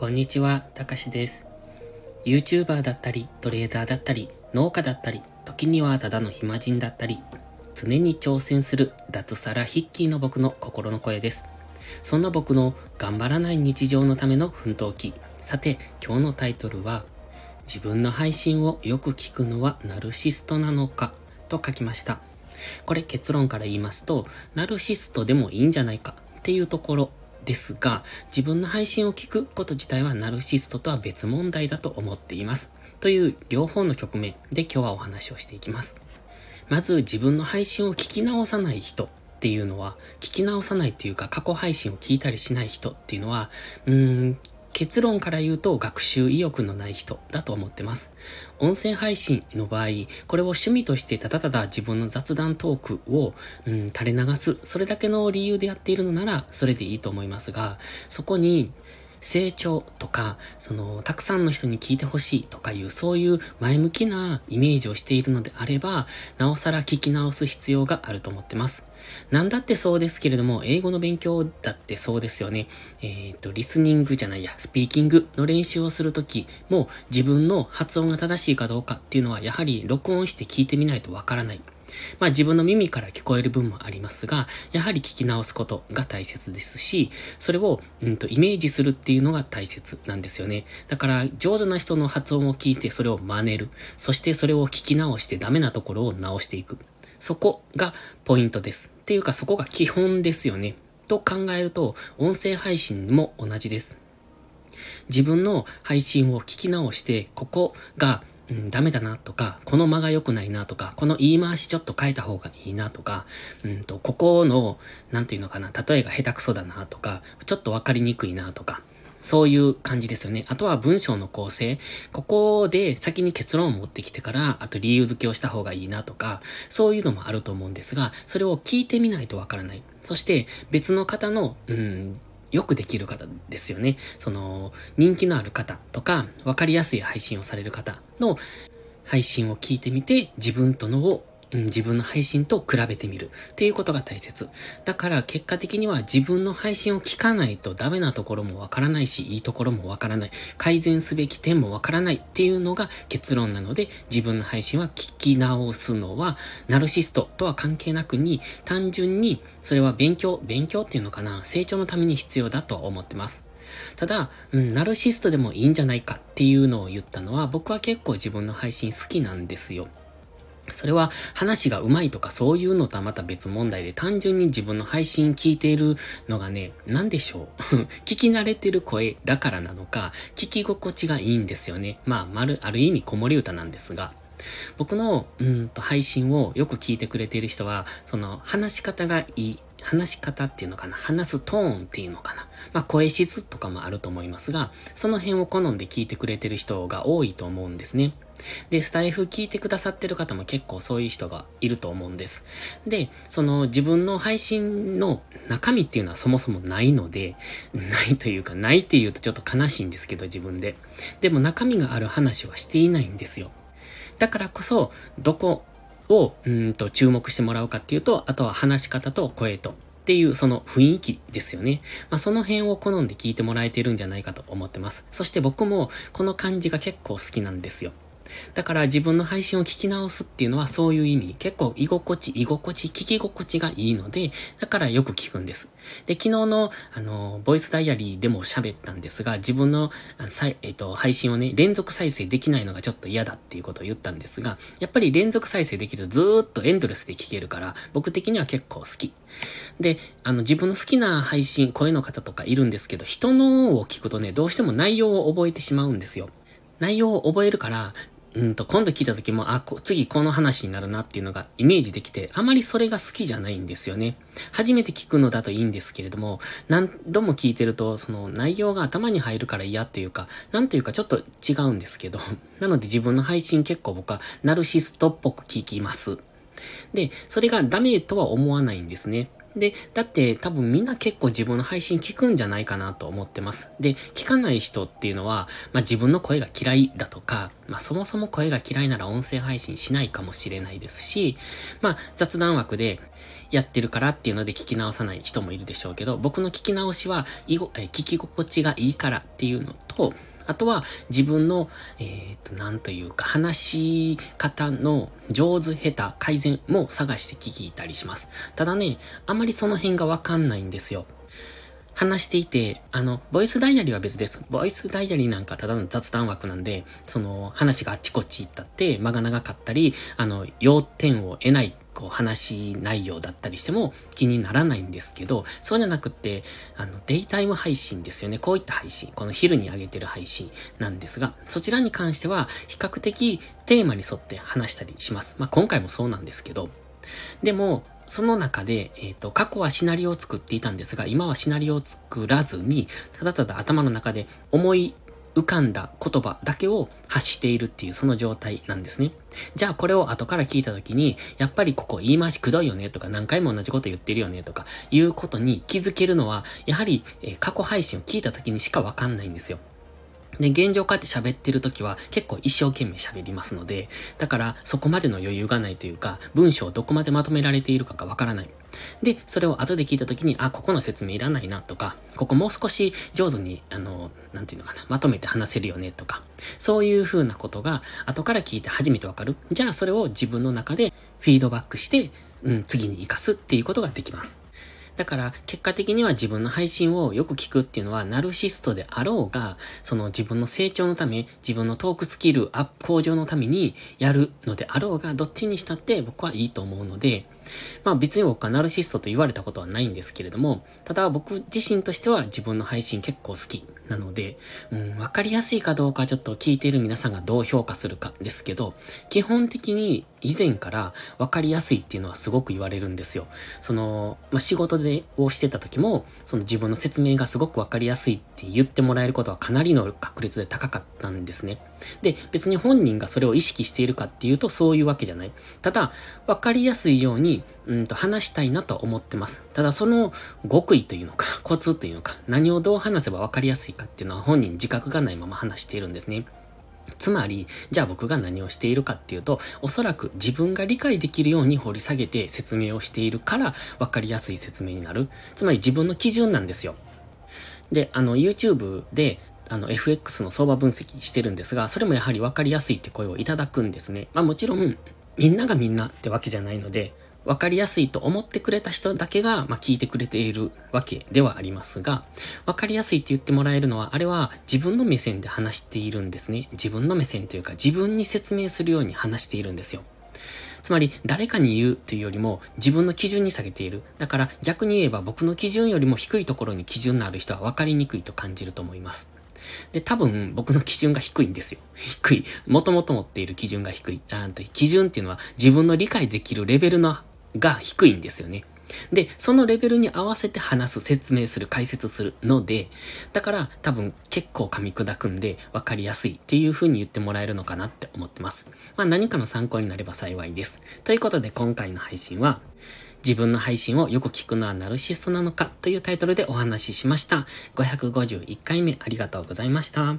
こんにちは、たかしです。YouTuber だったり、トレーダーだったり、農家だったり、時にはただの暇人だったり、常に挑戦する脱サラヒッキーの僕の心の声です。そんな僕の頑張らない日常のための奮闘記。さて、今日のタイトルは、自分の配信をよく聞くのはナルシストなのか？と書きました。これ結論から言いますと、ナルシストでもいいんじゃないかっていうところですが、自分の配信を聞くこと自体はナルシストとは別問題だと思っています。という両方の局面で今日はお話をしていきます。まず自分の配信を聞き直さない人っていうのは、聞き直さないっていうか過去配信を聞いたりしない人っていうのは、うーん、結論から言うと学習意欲のない人だと思ってます。音声配信の場合、これを趣味としてただただ自分の雑談トークを、うん、垂れ流す、それだけの理由でやっているのなら、それでいいと思いますが、そこに、成長とか、その、たくさんの人に聞いてほしいとかいう、そういう前向きなイメージをしているのであれば、なおさら聞き直す必要があると思ってます。なんだってそうですけれども、英語の勉強だってそうですよね。えっ、ー、と、リスニングじゃないや、スピーキングの練習をするときも、自分の発音が正しいかどうかっていうのは、やはり録音して聞いてみないとわからない。まあ自分の耳から聞こえる分もありますが、やはり聞き直すことが大切ですし、それを、うんと、イメージするっていうのが大切なんですよね。だから、上手な人の発音を聞いてそれを真似る。そしてそれを聞き直してダメなところを直していく。そこがポイントです。っていうかそこが基本ですよね。と考えると、音声配信も同じです。自分の配信を聞き直して、ここがうん、ダメだなとか、この間が良くないなとか、この言い回しちょっと変えた方がいいなとか、うんと、ここの、なんていうのかな、例えが下手くそだなとか、ちょっとわかりにくいなとか、そういう感じですよね。あとは文章の構成。ここで先に結論を持ってきてから、あと理由付けをした方がいいなとか、そういうのもあると思うんですが、それを聞いてみないとわからない。そして別の方の、うん、よくできる方ですよね。その、人気のある方とか、わかりやすい配信をされる方の配信を聞いてみて、自分とのをうん、自分の配信と比べてみるっていうことが大切。だから結果的には自分の配信を聞かないとダメなところもわからないし、いいところもわからない。改善すべき点もわからないっていうのが結論なので、自分の配信は聞き直すのは、ナルシストとは関係なくに、単純にそれは勉強、勉強っていうのかな、成長のために必要だと思ってます。ただ、うん、ナルシストでもいいんじゃないかっていうのを言ったのは、僕は結構自分の配信好きなんですよ。それは話が上手いとかそういうのとはまた別問題で単純に自分の配信聞いているのがね、なんでしょう？聞き慣れてる声だからなのか、聞き心地がいいんですよね。まあ、まる、ある意味子守歌なんですが。僕の、うんと、配信をよく聞いてくれている人は、その、話し方がいい、話し方っていうのかな？話すトーンっていうのかな？まあ、声質とかもあると思いますが、その辺を好んで聞いてくれてる人が多いと思うんですね。で、スタイフ聞いてくださってる方も結構そういう人がいると思うんです。で、その自分の配信の中身っていうのはそもそもないので、ないというか、ないって言うとちょっと悲しいんですけど、自分で。でも中身がある話はしていないんですよ。だからこそ、どこを、うんと注目してもらうかっていうと、あとは話し方と声と、っていうその雰囲気ですよね。まあ、その辺を好んで聞いてもらえてるんじゃないかと思ってます。そして僕もこの感じが結構好きなんですよ。だから自分の配信を聞き直すっていうのはそういう意味。結構居心地、居心地、聞き心地がいいので、だからよく聞くんです。で、昨日の、あの、ボイスダイアリーでも喋ったんですが、自分の、さえっ、と、配信をね、連続再生できないのがちょっと嫌だっていうことを言ったんですが、やっぱり連続再生できるとずーっとエンドレスで聞けるから、僕的には結構好き。で、あの、自分の好きな配信、声の方とかいるんですけど、人のを聞くとね、どうしても内容を覚えてしまうんですよ。内容を覚えるから、うんと、今度聞いた時も、あ、次この話になるなっていうのがイメージできて、あまりそれが好きじゃないんですよね。初めて聞くのだといいんですけれども、何度も聞いてると、その内容が頭に入るから嫌っていうか、なんていうかちょっと違うんですけど、なので自分の配信結構僕はナルシストっぽく聞きます。で、それがダメとは思わないんですね。で、だって多分みんな結構自分の配信聞くんじゃないかなと思ってます。で、聞かない人っていうのは、まあ自分の声が嫌いだとか、まあそもそも声が嫌いなら音声配信しないかもしれないですし、まあ雑談枠で、やってるからっていうので聞き直さない人もいるでしょうけど、僕の聞き直しは、聞き心地がいいからっていうのと、あとは自分の、えっ、ー、と、なんというか、話し方の上手、下手、改善も探して聞いたりします。ただね、あまりその辺がわかんないんですよ。話していて、あの、ボイスダイヤリーは別です。ボイスダイヤリーなんかただの雑談枠なんで、その話があっちこっち行ったって、間が長かったり、あの、要点を得ない、こう、話内容だったりしても気にならないんですけど、そうじゃなくって、あの、デイタイム配信ですよね。こういった配信、この昼に上げてる配信なんですが、そちらに関しては、比較的テーマに沿って話したりします。まあ、今回もそうなんですけど、でも、その中で、えっ、ー、と、過去はシナリオを作っていたんですが、今はシナリオを作らずに、ただただ頭の中で思い浮かんだ言葉だけを発しているっていうその状態なんですね。じゃあこれを後から聞いた時に、やっぱりここ言い回しくどいよねとか何回も同じこと言ってるよねとかいうことに気づけるのは、やはり、え、過去配信を聞いた時にしかわかんないんですよ。で、現状こうやって喋ってる時は結構一生懸命喋りますので、だからそこまでの余裕がないというか、文章をどこまでまとめられているかがわからない。で、それを後で聞いた時に、あ、ここの説明いらないなとか、ここもう少し上手に、あの、なんていうのかな、まとめて話せるよねとか、そういうふうなことが後から聞いて初めてわかる。じゃあそれを自分の中でフィードバックして、うん、次に活かすっていうことができます。だから、結果的には自分の配信をよく聞くっていうのは、ナルシストであろうが、その自分の成長のため、自分のトークスキルアップ向上のためにやるのであろうが、どっちにしたって僕はいいと思うので、まあ別に僕はナルシストと言われたことはないんですけれども、ただ僕自身としては自分の配信結構好きなので、うん、わかりやすいかどうかちょっと聞いている皆さんがどう評価するかですけど、基本的に以前からわかりやすいっていうのはすごく言われるんですよ。その、まあ、仕事で、をしてた時も、その自分の説明がすごくわかりやすいって言ってもらえることはかなりの確率で高かったんですね。で、別に本人がそれを意識しているかっていうとそういうわけじゃない。ただ、わかりやすいように、うんと話したいなと思ってます。ただその極意というのか、コツというのか、何をどう話せばわかりやすいかっていうのは本人自覚がないまま話しているんですね。つまり、じゃあ僕が何をしているかっていうと、おそらく自分が理解できるように掘り下げて説明をしているから分かりやすい説明になる。つまり自分の基準なんですよ。で、あの、YouTube で、あの、FX の相場分析してるんですが、それもやはり分かりやすいって声をいただくんですね。まあもちろん、みんながみんなってわけじゃないので、わかりやすいと思ってくれた人だけが、まあ、聞いてくれているわけではありますが、わかりやすいって言ってもらえるのは、あれは自分の目線で話しているんですね。自分の目線というか、自分に説明するように話しているんですよ。つまり、誰かに言うというよりも、自分の基準に下げている。だから、逆に言えば僕の基準よりも低いところに基準のある人は分かりにくいと感じると思います。で、多分僕の基準が低いんですよ。低い。もともと持っている基準が低い。あ基準っていうのは自分の理解できるレベルのが低いんですよね。で、そのレベルに合わせて話す、説明する、解説するので、だから多分結構噛み砕くんで分かりやすいっていう風に言ってもらえるのかなって思ってます。まあ何かの参考になれば幸いです。ということで今回の配信は、自分の配信をよく聞くのはナルシストなのかというタイトルでお話ししました。551回目ありがとうございました。